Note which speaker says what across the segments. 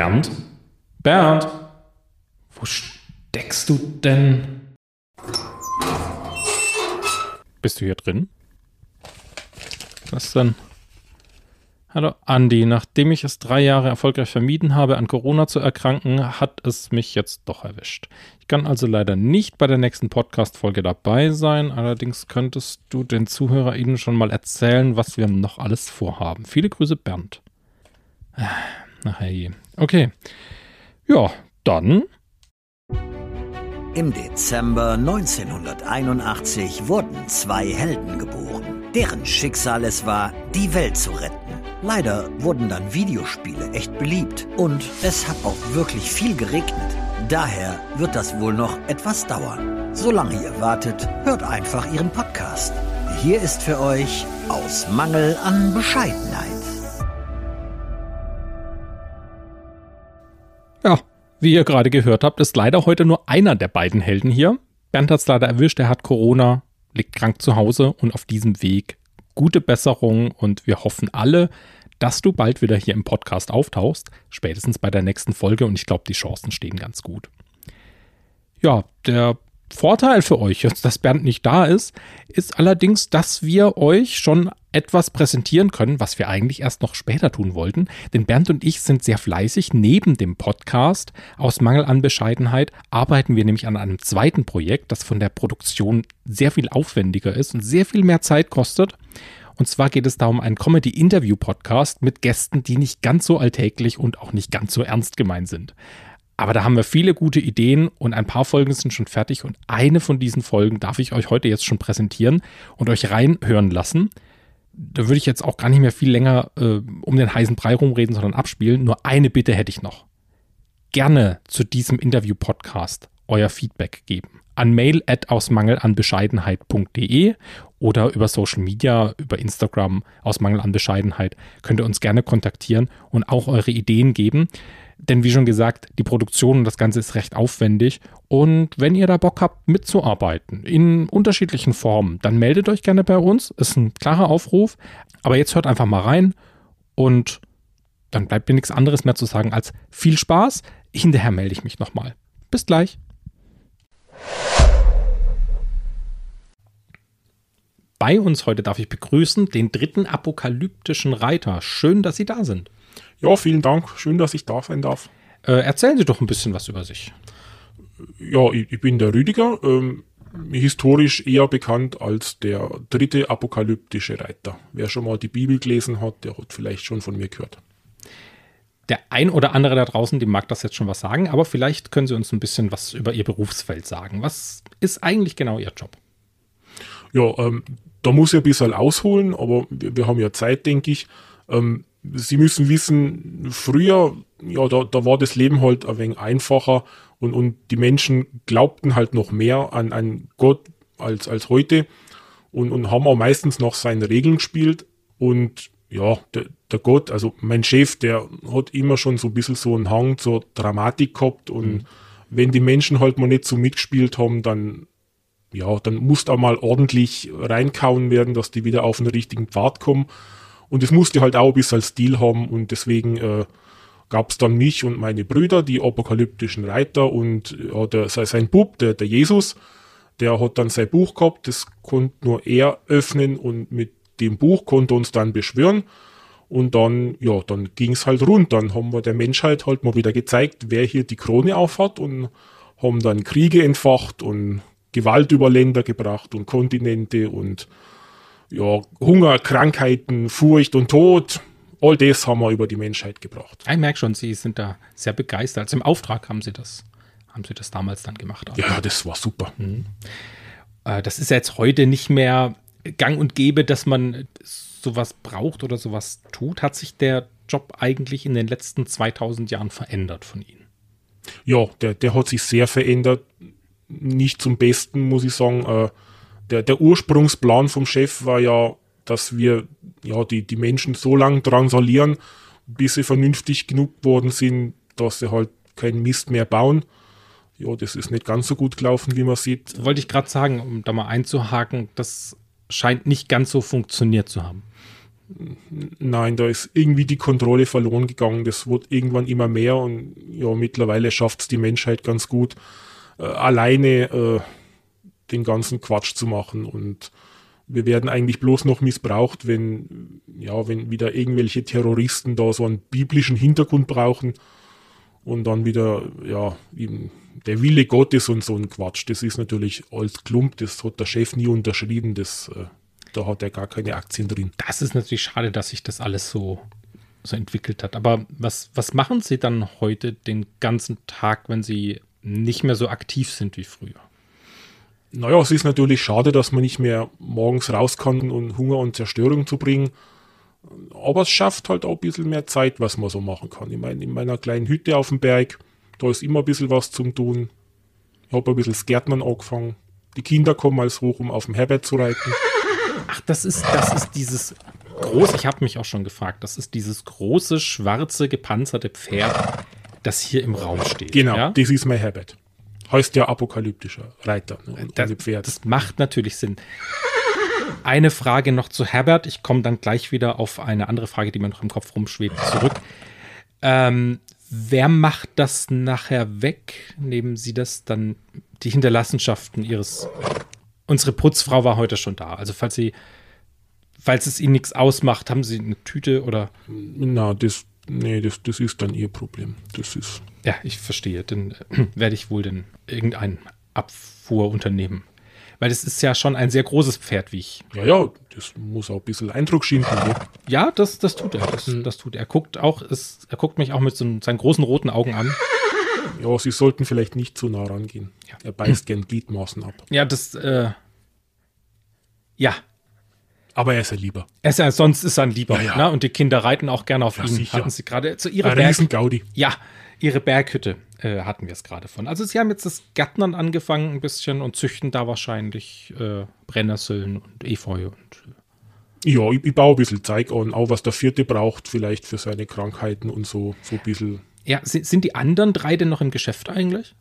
Speaker 1: Bernd? Bernd? Wo steckst du denn? Bist du hier drin? Was denn? Hallo Andi, nachdem ich es drei Jahre erfolgreich vermieden habe, an Corona zu erkranken, hat es mich jetzt doch erwischt. Ich kann also leider nicht bei der nächsten Podcast-Folge dabei sein, allerdings könntest du den ZuhörerInnen schon mal erzählen, was wir noch alles vorhaben. Viele Grüße, Bernd. Ach je. Okay. Ja, dann.
Speaker 2: Im Dezember 1981 wurden zwei Helden geboren, deren Schicksal es war, die Welt zu retten. Leider wurden dann Videospiele echt beliebt und es hat auch wirklich viel geregnet. Daher wird das wohl noch etwas dauern. Solange ihr wartet, hört einfach ihren Podcast. Hier ist für euch aus Mangel an Bescheidenheit.
Speaker 1: Wie ihr gerade gehört habt, ist leider heute nur einer der beiden Helden hier. Bernd hat es leider erwischt, er hat Corona, liegt krank zu Hause und auf diesem Weg gute Besserung und wir hoffen alle, dass du bald wieder hier im Podcast auftauchst, spätestens bei der nächsten Folge und ich glaube, die Chancen stehen ganz gut. Ja, der Vorteil für euch, dass Bernd nicht da ist, ist allerdings, dass wir euch schon etwas präsentieren können, was wir eigentlich erst noch später tun wollten. Denn Bernd und ich sind sehr fleißig. Neben dem Podcast, aus Mangel an Bescheidenheit, arbeiten wir nämlich an einem zweiten Projekt, das von der Produktion sehr viel aufwendiger ist und sehr viel mehr Zeit kostet. Und zwar geht es da um einen Comedy-Interview-Podcast mit Gästen, die nicht ganz so alltäglich und auch nicht ganz so ernst gemeint sind. Aber da haben wir viele gute Ideen und ein paar Folgen sind schon fertig und eine von diesen Folgen darf ich euch heute jetzt schon präsentieren und euch reinhören lassen. Da würde ich jetzt auch gar nicht mehr viel länger äh, um den heißen Brei rumreden, sondern abspielen. Nur eine Bitte hätte ich noch. Gerne zu diesem Interview-Podcast euer Feedback geben. An mail at ausmangelanbescheidenheit.de oder über Social Media, über Instagram aus Mangel an Bescheidenheit könnt ihr uns gerne kontaktieren und auch eure Ideen geben. Denn wie schon gesagt, die Produktion und das Ganze ist recht aufwendig. Und wenn ihr da Bock habt, mitzuarbeiten in unterschiedlichen Formen, dann meldet euch gerne bei uns. Ist ein klarer Aufruf. Aber jetzt hört einfach mal rein und dann bleibt mir nichts anderes mehr zu sagen als viel Spaß. Hinterher melde ich mich nochmal. Bis gleich. Bei uns heute darf ich begrüßen den dritten apokalyptischen Reiter. Schön, dass Sie da sind.
Speaker 3: Ja, vielen Dank. Schön, dass ich da sein darf.
Speaker 1: Äh, erzählen Sie doch ein bisschen was über sich.
Speaker 3: Ja, ich, ich bin der Rüdiger, ähm, historisch eher bekannt als der dritte apokalyptische Reiter. Wer schon mal die Bibel gelesen hat, der hat vielleicht schon von mir gehört.
Speaker 1: Der ein oder andere da draußen, dem mag das jetzt schon was sagen, aber vielleicht können Sie uns ein bisschen was über Ihr Berufsfeld sagen. Was ist eigentlich genau Ihr Job?
Speaker 3: Ja, ähm, da muss ich ein bisschen ausholen, aber wir, wir haben ja Zeit, denke ich. Ähm, Sie müssen wissen, früher, ja, da, da war das Leben halt ein wenig einfacher und, und die Menschen glaubten halt noch mehr an, an Gott als, als heute und, und haben auch meistens noch seine Regeln gespielt und ja, der, der Gott, also mein Chef, der hat immer schon so ein bisschen so einen Hang zur Dramatik gehabt und mhm. wenn die Menschen halt mal nicht so mitgespielt haben, dann ja, dann musste auch mal ordentlich reinkauen werden, dass die wieder auf den richtigen Pfad kommen. Und es musste halt auch ein bisschen Stil haben und deswegen äh, gab es dann mich und meine Brüder, die apokalyptischen Reiter und ja, der, sein Bub, der, der Jesus, der hat dann sein Buch gehabt, das konnte nur er öffnen und mit dem Buch konnte uns dann beschwören. Und dann, ja, dann ging es halt rund. Dann haben wir der Menschheit halt mal wieder gezeigt, wer hier die Krone aufhat und haben dann Kriege entfacht und Gewalt über Länder gebracht und Kontinente und ja, Hunger, Krankheiten, Furcht und Tod. All das haben wir über die Menschheit gebracht.
Speaker 1: Ich merke schon, Sie sind da sehr begeistert. Also im Auftrag haben Sie das, haben Sie das damals dann gemacht.
Speaker 3: Also. Ja, das war super. Mhm.
Speaker 1: Äh, das ist jetzt heute nicht mehr gang und gäbe, dass man sowas braucht oder sowas tut. Hat sich der Job eigentlich in den letzten 2000 Jahren verändert von Ihnen?
Speaker 3: Ja, der, der hat sich sehr verändert. Nicht zum Besten, muss ich sagen. Äh, der, der Ursprungsplan vom Chef war ja, dass wir ja die, die Menschen so lange drangsalieren, bis sie vernünftig genug geworden sind, dass sie halt keinen Mist mehr bauen. Ja, das ist nicht ganz so gut gelaufen, wie man sieht.
Speaker 1: Wollte ich gerade sagen, um da mal einzuhaken, das scheint nicht ganz so funktioniert zu haben.
Speaker 3: Nein, da ist irgendwie die Kontrolle verloren gegangen. Das wird irgendwann immer mehr und ja, mittlerweile schafft es die Menschheit ganz gut, äh, alleine äh, den ganzen Quatsch zu machen und wir werden eigentlich bloß noch missbraucht, wenn, ja, wenn wieder irgendwelche Terroristen da so einen biblischen Hintergrund brauchen und dann wieder, ja, eben der Wille Gottes und so ein Quatsch. Das ist natürlich alles Klump, das hat der Chef nie unterschrieben, das, äh, da hat er gar keine Aktien drin.
Speaker 1: Das ist natürlich schade, dass sich das alles so, so entwickelt hat. Aber was, was machen Sie dann heute den ganzen Tag, wenn Sie nicht mehr so aktiv sind wie früher?
Speaker 3: Naja, es ist natürlich schade, dass man nicht mehr morgens raus kann und Hunger und Zerstörung zu bringen. Aber es schafft halt auch ein bisschen mehr Zeit, was man so machen kann. Ich meine, in meiner kleinen Hütte auf dem Berg, da ist immer ein bisschen was zum Tun. Ich habe ein bisschen das Gärtnern angefangen. Die Kinder kommen als hoch, um auf dem Herbert zu reiten.
Speaker 1: Ach, das ist, das ist dieses große, ich habe mich auch schon gefragt, das ist dieses große, schwarze, gepanzerte Pferd, das hier im Raum steht.
Speaker 3: Genau,
Speaker 1: ja?
Speaker 3: das ist mein Herbert. Heißt ja apokalyptischer Reiter ne, und
Speaker 1: das, das macht natürlich Sinn. Eine Frage noch zu Herbert. Ich komme dann gleich wieder auf eine andere Frage, die mir noch im Kopf rumschwebt, zurück. Ähm, wer macht das nachher weg? Nehmen Sie das dann, die Hinterlassenschaften Ihres. Unsere Putzfrau war heute schon da. Also, falls Sie, falls es Ihnen nichts ausmacht, haben Sie eine Tüte oder.
Speaker 3: Na, das, nee, das, das ist dann ihr Problem. Das ist.
Speaker 1: Ja, ich verstehe. Dann äh, werde ich wohl dann irgendein Abfuhrunternehmen. Weil das ist ja schon ein sehr großes Pferd, wie ich.
Speaker 3: Ja, ja, das muss auch ein bisschen Eindruck schinden. Ne?
Speaker 1: Ja, das, das tut er. Das, das tut er. Er guckt auch, ist, er guckt mich auch mit so seinen großen roten Augen an.
Speaker 3: Ja, sie sollten vielleicht nicht zu nah rangehen.
Speaker 1: Ja.
Speaker 3: Er beißt gern Gliedmaßen ab.
Speaker 1: Ja, das, äh, ja.
Speaker 3: Aber er ist ja lieber.
Speaker 1: Er ist ja, sonst ist er ein Lieber.
Speaker 3: Ja, ja.
Speaker 1: Ne? Und die Kinder reiten auch gerne auf
Speaker 3: Ja,
Speaker 1: ihn.
Speaker 3: sicher.
Speaker 1: Hatten sie gerade zu ihrer Berg,
Speaker 3: Riesengaudi.
Speaker 1: Ja, ihre Berghütte äh, hatten wir es gerade von. Also sie haben jetzt das Gärtnern angefangen ein bisschen und züchten da wahrscheinlich äh, Brennnesseln und Efeu und äh,
Speaker 3: Ja, ich, ich baue ein bisschen Zeug an, auch was der Vierte braucht, vielleicht für seine Krankheiten und so, so ein bisschen.
Speaker 1: Ja, sind, sind die anderen drei denn noch im Geschäft eigentlich?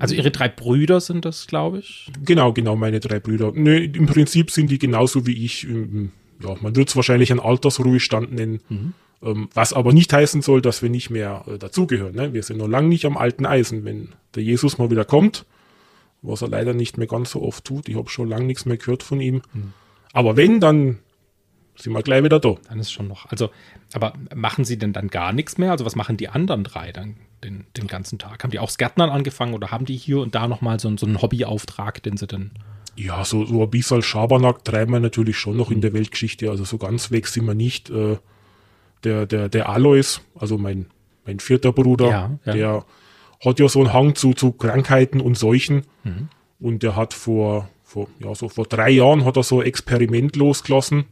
Speaker 1: Also ihre drei Brüder sind das, glaube ich.
Speaker 3: Genau, genau, meine drei Brüder. Nö, im Prinzip sind die genauso wie ich. ähm, Ja, man wird es wahrscheinlich einen Altersruhestand nennen. Ähm, was aber nicht heißen soll, dass wir nicht mehr äh, dazugehören. Ne? Wir sind noch lange nicht am alten Eisen. Wenn der Jesus mal wieder kommt, was er leider nicht mehr ganz so oft tut, ich habe schon lange nichts mehr gehört von ihm. Aber wenn, dann sind wir gleich wieder da.
Speaker 1: Dann ist schon noch. Also, aber machen sie denn dann gar nichts mehr? Also, was machen die anderen drei dann den, den ganzen Tag? Haben die auch das Gärtnern angefangen oder haben die hier und da nochmal so, so einen Hobbyauftrag, den sie dann.
Speaker 3: Ja, so, so ein bisschen Schabernack treiben wir natürlich schon noch in der Weltgeschichte. Also so ganz weg sind wir nicht. Äh, der, der, der Alois, also mein, mein vierter Bruder,
Speaker 1: Ja, ja.
Speaker 3: der hat ja so einen Hang zu, zu Krankheiten und Seuchen. Und der hat vor, vor, ja, so vor drei Jahren hat er so ein Experiment losgelassen.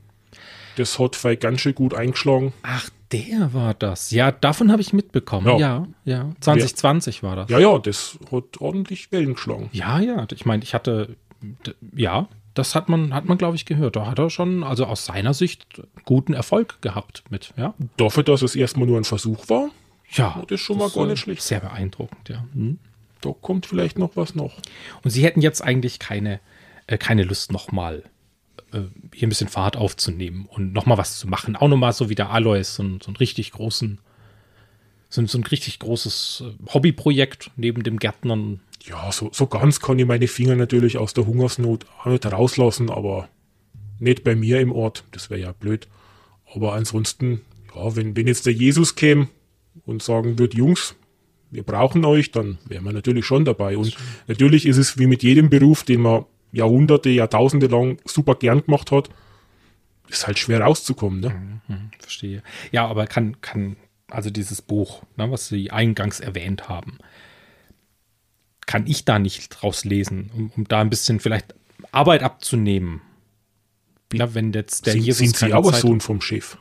Speaker 3: Das hat vielleicht ganz schön gut eingeschlagen.
Speaker 1: Ach, der war das. Ja, davon habe ich mitbekommen.
Speaker 3: Ja.
Speaker 1: Ja, ja. 2020 war das.
Speaker 3: Ja, ja, das hat ordentlich Wellen geschlagen.
Speaker 1: Ja, ja. Ich meine, ich hatte. Ja, das hat man, hat man, glaube ich, gehört. Da hat er schon, also aus seiner Sicht, guten Erfolg gehabt mit. Ja.
Speaker 3: Dafür, dass es erstmal nur ein Versuch war,
Speaker 1: Ja.
Speaker 3: das ist schon mal gar
Speaker 1: äh,
Speaker 3: nicht schlecht.
Speaker 1: Sehr beeindruckend, ja. Hm.
Speaker 3: Da kommt vielleicht noch was noch.
Speaker 1: Und sie hätten jetzt eigentlich keine, äh, keine Lust, nochmal äh, hier ein bisschen Fahrt aufzunehmen und nochmal was zu machen. Auch nochmal so wie der Alois, so, ein- so einen richtig großen, so, ein- so ein richtig großes äh, Hobbyprojekt neben dem Gärtnern.
Speaker 3: Ja, so, so ganz kann ich meine Finger natürlich aus der Hungersnot auch nicht rauslassen, aber nicht bei mir im Ort. Das wäre ja blöd. Aber ansonsten, ja, wenn, wenn jetzt der Jesus käme und sagen würde, Jungs, wir brauchen euch, dann wären wir natürlich schon dabei. Und natürlich ist es wie mit jedem Beruf, den man Jahrhunderte, Jahrtausende lang super gern gemacht hat, ist halt schwer rauszukommen. Ne?
Speaker 1: Hm, verstehe. Ja, aber kann, kann, also dieses Buch, ne, was Sie eingangs erwähnt haben, kann ich da nicht draus lesen, um, um da ein bisschen vielleicht Arbeit abzunehmen. Na, wenn jetzt der
Speaker 3: sind
Speaker 1: Jesus
Speaker 3: sind Sie aber
Speaker 1: Zeit-
Speaker 3: Sohn vom Chef?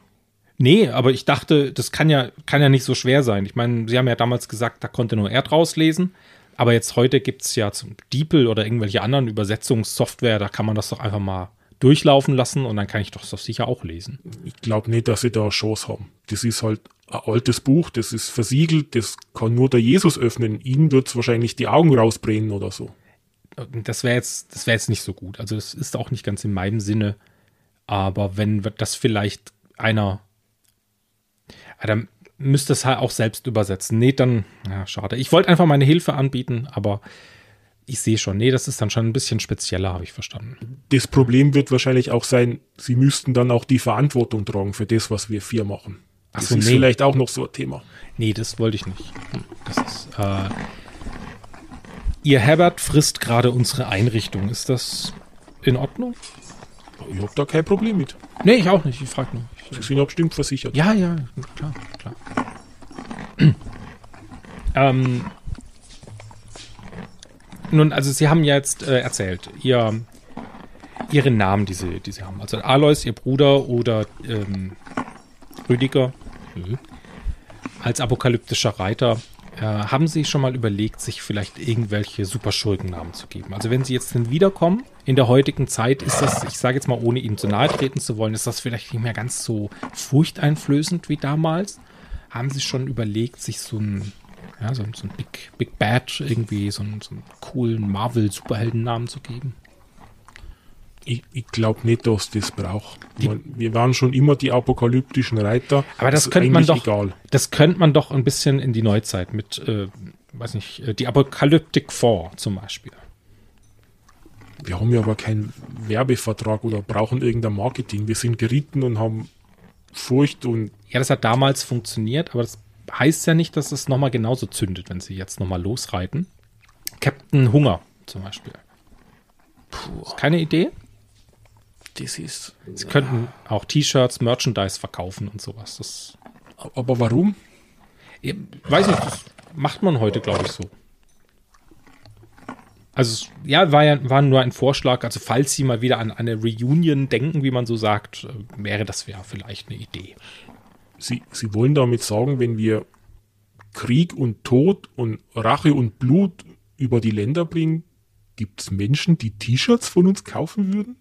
Speaker 1: Nee, aber ich dachte, das kann ja, kann ja nicht so schwer sein. Ich meine, Sie haben ja damals gesagt, da konnte nur er draus lesen. Aber jetzt heute gibt es ja zum DeepL oder irgendwelche anderen Übersetzungssoftware, da kann man das doch einfach mal durchlaufen lassen und dann kann ich doch das sicher auch lesen.
Speaker 3: Ich glaube nicht, dass sie da Chance haben. Das ist halt ein altes Buch, das ist versiegelt, das kann nur der Jesus öffnen. Ihnen wird es wahrscheinlich die Augen rausbrennen oder so.
Speaker 1: Das wäre jetzt, das wäre jetzt nicht so gut. Also es ist auch nicht ganz in meinem Sinne, Aber wenn das vielleicht einer, dann müsste es halt auch selbst übersetzen. Nee, dann, ja, schade. Ich wollte einfach meine Hilfe anbieten, aber ich sehe schon, nee, das ist dann schon ein bisschen spezieller, habe ich verstanden.
Speaker 3: Das Problem wird wahrscheinlich auch sein, sie müssten dann auch die Verantwortung tragen für das, was wir vier machen. Das so, ist nee. vielleicht auch noch so ein Thema.
Speaker 1: Nee, das wollte ich nicht. Das ist, äh, ihr Herbert frisst gerade unsere Einrichtung. Ist das in Ordnung?
Speaker 3: Ich habe da kein Problem mit.
Speaker 1: Nee, ich auch nicht. Ich frage nur.
Speaker 3: Sie sind ja bestimmt versichert.
Speaker 1: Ja, ja, klar, klar. ähm, nun, also Sie haben jetzt äh, erzählt, ihr, Ihre Namen, die Sie, die Sie haben. Also Alois, Ihr Bruder oder ähm, Rüdiger mhm. als apokalyptischer Reiter. Äh, haben Sie schon mal überlegt, sich vielleicht irgendwelche Superschurkennamen zu geben? Also wenn Sie jetzt dann wiederkommen, in der heutigen Zeit ist das, ich sage jetzt mal, ohne Ihnen zu nahe treten zu wollen, ist das vielleicht nicht mehr ganz so furchteinflößend wie damals. Haben Sie schon überlegt, sich so ein ja, so, so ein Big, Big Bad irgendwie, so, einen, so einen coolen Marvel-Superheldennamen zu geben.
Speaker 3: Ich, ich glaube nicht, dass das braucht. wir waren schon immer die apokalyptischen Reiter.
Speaker 1: Aber das, das könnte man doch, egal. das könnte man doch ein bisschen in die Neuzeit mit, äh, weiß nicht, äh, die Apokalyptic Four zum Beispiel.
Speaker 3: Wir haben ja aber keinen Werbevertrag oder brauchen irgendein Marketing. Wir sind geritten und haben Furcht und.
Speaker 1: Ja, das hat damals funktioniert, aber das heißt ja nicht, dass es nochmal genauso zündet, wenn sie jetzt nochmal losreiten. Captain Hunger zum Beispiel. Puh. Keine Idee? Das ist. Sie ja. könnten auch T-Shirts, Merchandise verkaufen und sowas. Das
Speaker 3: Aber warum?
Speaker 1: Ich weiß nicht, das macht man heute, glaube ich, so. Also, ja, war ja war nur ein Vorschlag. Also, falls Sie mal wieder an eine Reunion denken, wie man so sagt, äh, wäre das ja vielleicht eine Idee.
Speaker 3: Sie, Sie wollen damit sagen, wenn wir Krieg und Tod und Rache und Blut über die Länder bringen, gibt es Menschen, die T-Shirts von uns kaufen würden?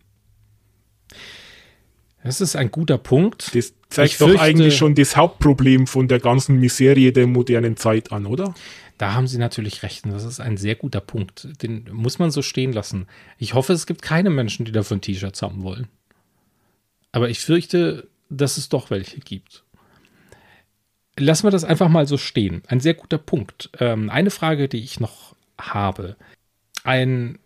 Speaker 1: Das ist ein guter Punkt.
Speaker 3: Das zeigt ich doch fürchte, eigentlich schon das Hauptproblem von der ganzen Miserie der modernen Zeit an, oder?
Speaker 1: Da haben Sie natürlich recht. das ist ein sehr guter Punkt. Den muss man so stehen lassen. Ich hoffe, es gibt keine Menschen, die davon T-Shirts haben wollen. Aber ich fürchte, dass es doch welche gibt. Lassen wir das einfach mal so stehen. Ein sehr guter Punkt. Ähm, eine Frage, die ich noch habe. Ein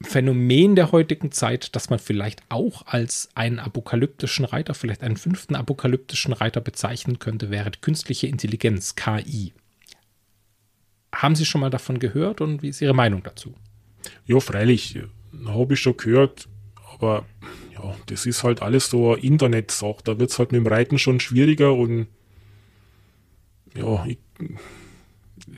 Speaker 1: Phänomen der heutigen Zeit, das man vielleicht auch als einen apokalyptischen Reiter, vielleicht einen fünften apokalyptischen Reiter bezeichnen könnte, wäre künstliche Intelligenz, KI. Haben Sie schon mal davon gehört und wie ist Ihre Meinung dazu?
Speaker 3: Ja, freilich, habe ich schon gehört, aber ja, das ist halt alles so Internet-Sache. Da wird es halt mit dem Reiten schon schwieriger und ja, ich,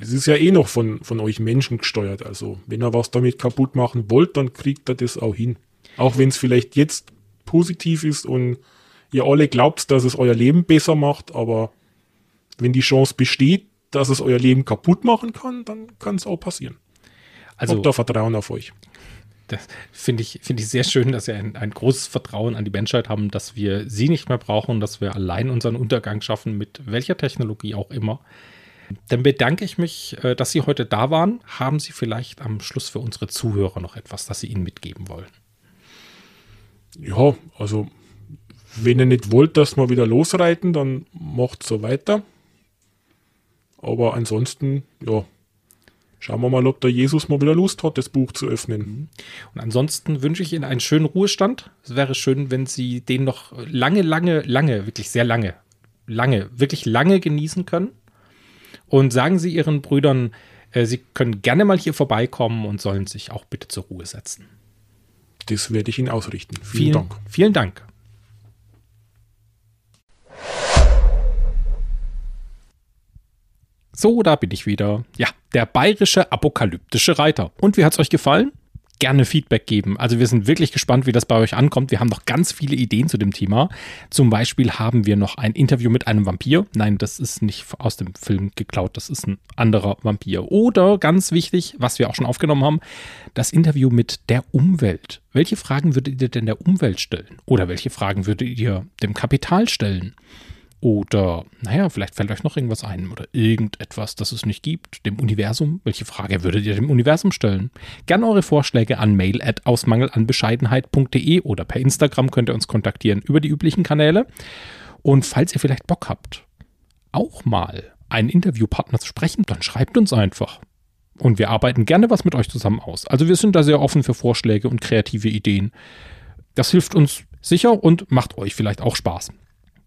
Speaker 3: es ist ja eh noch von, von euch Menschen gesteuert. Also, wenn er was damit kaputt machen wollt, dann kriegt er das auch hin. Auch wenn es vielleicht jetzt positiv ist und ihr alle glaubt, dass es euer Leben besser macht, aber wenn die Chance besteht, dass es euer Leben kaputt machen kann, dann kann es auch passieren. Also, Habt da Vertrauen auf euch
Speaker 1: das finde ich, finde ich sehr schön, dass wir ein, ein, großes Vertrauen an die Menschheit haben, dass wir sie nicht mehr brauchen, dass wir allein unseren Untergang schaffen, mit welcher Technologie auch immer. Dann bedanke ich mich, äh, dass Sie heute da waren. Haben Sie vielleicht am Schluss für unsere Zuhörer noch etwas, das Sie ihnen mitgeben wollen?
Speaker 3: Ja, also wenn ihr nicht wollt, dass wir wieder losreiten, dann macht so weiter. Aber ansonsten, ja, Schauen wir mal, ob der Jesus mal wieder Lust hat, das Buch zu öffnen. Mhm.
Speaker 1: Und ansonsten wünsche ich Ihnen einen schönen Ruhestand. Es wäre schön, wenn Sie den noch lange, lange, lange, wirklich sehr lange, lange, wirklich lange genießen können. Und sagen Sie Ihren Brüdern, äh, Sie können gerne mal hier vorbeikommen und sollen sich auch bitte zur Ruhe setzen.
Speaker 3: Das werde ich Ihnen ausrichten.
Speaker 1: Vielen, vielen Dank. Vielen Dank. So, da bin ich wieder. Ja, der bayerische apokalyptische Reiter. Und wie hat es euch gefallen? Gerne Feedback geben. Also wir sind wirklich gespannt, wie das bei euch ankommt. Wir haben noch ganz viele Ideen zu dem Thema. Zum Beispiel haben wir noch ein Interview mit einem Vampir. Nein, das ist nicht aus dem Film geklaut, das ist ein anderer Vampir. Oder ganz wichtig, was wir auch schon aufgenommen haben, das Interview mit der Umwelt. Welche Fragen würdet ihr denn der Umwelt stellen? Oder welche Fragen würdet ihr dem Kapital stellen? Oder, naja, vielleicht fällt euch noch irgendwas ein oder irgendetwas, das es nicht gibt. Dem Universum. Welche Frage würdet ihr dem Universum stellen? Gerne eure Vorschläge an mail at ausmangelanbescheidenheit.de oder per Instagram könnt ihr uns kontaktieren über die üblichen Kanäle. Und falls ihr vielleicht Bock habt, auch mal einen Interviewpartner zu sprechen, dann schreibt uns einfach. Und wir arbeiten gerne was mit euch zusammen aus. Also wir sind da sehr offen für Vorschläge und kreative Ideen. Das hilft uns sicher und macht euch vielleicht auch Spaß.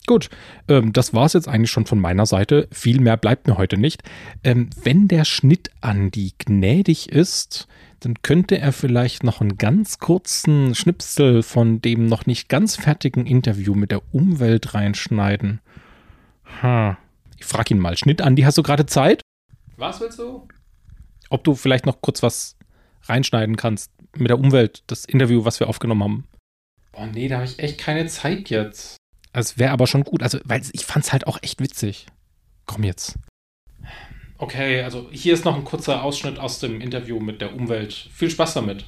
Speaker 1: Gut, ähm, das war es jetzt eigentlich schon von meiner Seite. Viel mehr bleibt mir heute nicht. Ähm, wenn der Schnitt an die gnädig ist, dann könnte er vielleicht noch einen ganz kurzen Schnipsel von dem noch nicht ganz fertigen Interview mit der Umwelt reinschneiden. Ha. Ich frage ihn mal. Schnitt Andi, hast du gerade Zeit?
Speaker 4: Was willst du?
Speaker 1: Ob du vielleicht noch kurz was reinschneiden kannst mit der Umwelt, das Interview, was wir aufgenommen haben.
Speaker 4: Oh nee, da habe ich echt keine Zeit jetzt.
Speaker 1: Es wäre aber schon gut, also, weil ich fand es halt auch echt witzig. Komm jetzt.
Speaker 4: Okay, also hier ist noch ein kurzer Ausschnitt aus dem Interview mit der Umwelt. Viel Spaß damit.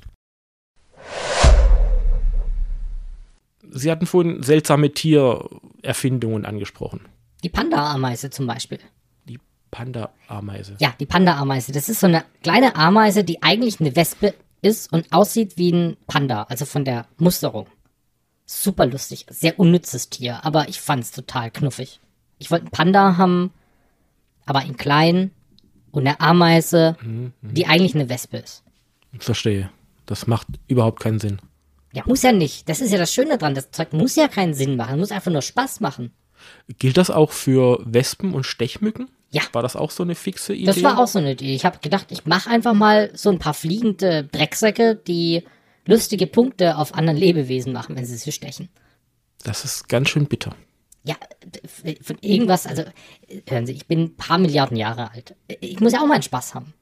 Speaker 5: Sie hatten vorhin seltsame Tiererfindungen angesprochen.
Speaker 6: Die Panda-Ameise zum Beispiel.
Speaker 5: Die Panda-Ameise.
Speaker 6: Ja, die Panda-Ameise. Das ist so eine kleine Ameise, die eigentlich eine Wespe ist und aussieht wie ein Panda, also von der Musterung. Super lustig, sehr unnützes Tier, aber ich fand's total knuffig. Ich wollte einen Panda haben, aber in klein und eine Ameise, die eigentlich eine Wespe ist.
Speaker 5: Verstehe. Das macht überhaupt keinen Sinn.
Speaker 6: Ja, muss ja nicht. Das ist ja das Schöne dran. Das Zeug muss ja keinen Sinn machen. Muss einfach nur Spaß machen.
Speaker 5: Gilt das auch für Wespen und Stechmücken?
Speaker 6: Ja.
Speaker 5: War das auch so eine fixe Idee?
Speaker 6: Das war auch so eine Idee. Ich habe gedacht, ich mache einfach mal so ein paar fliegende Drecksäcke, die lustige Punkte auf anderen Lebewesen machen, wenn sie sie stechen.
Speaker 5: Das ist ganz schön bitter.
Speaker 6: Ja, von irgendwas, also hören Sie, ich bin ein paar Milliarden Jahre alt. Ich muss ja auch mal einen Spaß haben.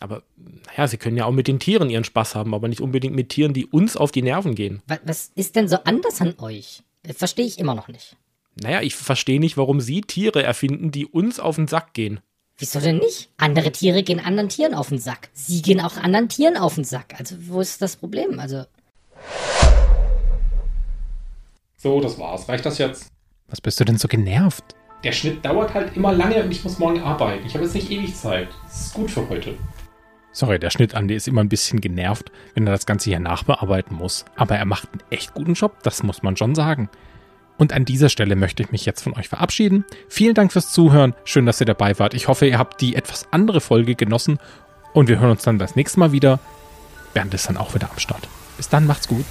Speaker 5: Aber naja, sie können ja auch mit den Tieren ihren Spaß haben, aber nicht unbedingt mit Tieren, die uns auf die Nerven gehen.
Speaker 6: Was, ist denn so anders an euch? Verstehe ich immer noch nicht.
Speaker 5: Naja, ich verstehe nicht, warum sie Tiere erfinden, die uns auf den Sack gehen.
Speaker 6: Wieso denn nicht? Andere Tiere gehen anderen Tieren auf den Sack. Sie gehen auch anderen Tieren auf den Sack. Also, wo ist das Problem? Also,
Speaker 4: So, das war's. Reicht das jetzt?
Speaker 1: Was bist du denn so genervt?
Speaker 4: Der Schnitt dauert halt immer lange und ich muss morgen arbeiten. Ich habe jetzt nicht ewig Zeit. Das ist gut für heute.
Speaker 1: Sorry, der Schnitt Andi ist immer ein bisschen genervt, wenn er das Ganze hier nachbearbeiten muss. Aber er macht einen echt guten Job, das muss man schon sagen. Und an dieser Stelle möchte ich mich jetzt von euch verabschieden. Vielen Dank fürs Zuhören. Schön, dass ihr dabei wart. Ich hoffe, ihr habt die etwas andere Folge genossen. Und wir hören uns dann das nächste Mal wieder. Bernd ist dann auch wieder am Start. Bis dann, macht's gut.